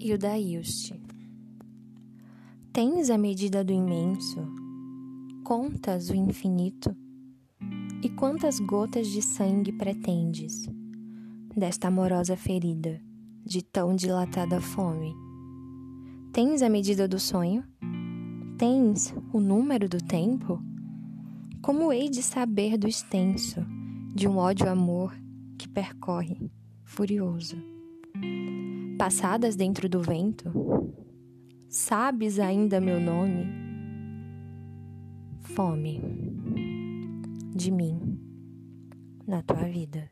Hilda Ilst. Tens a medida do imenso, contas o infinito, e quantas gotas de sangue pretendes desta amorosa ferida, de tão dilatada fome? Tens a medida do sonho? Tens o número do tempo? Como hei de saber do extenso, de um ódio-amor que percorre, furioso? Passadas dentro do vento? Sabes ainda meu nome? Fome de mim na tua vida.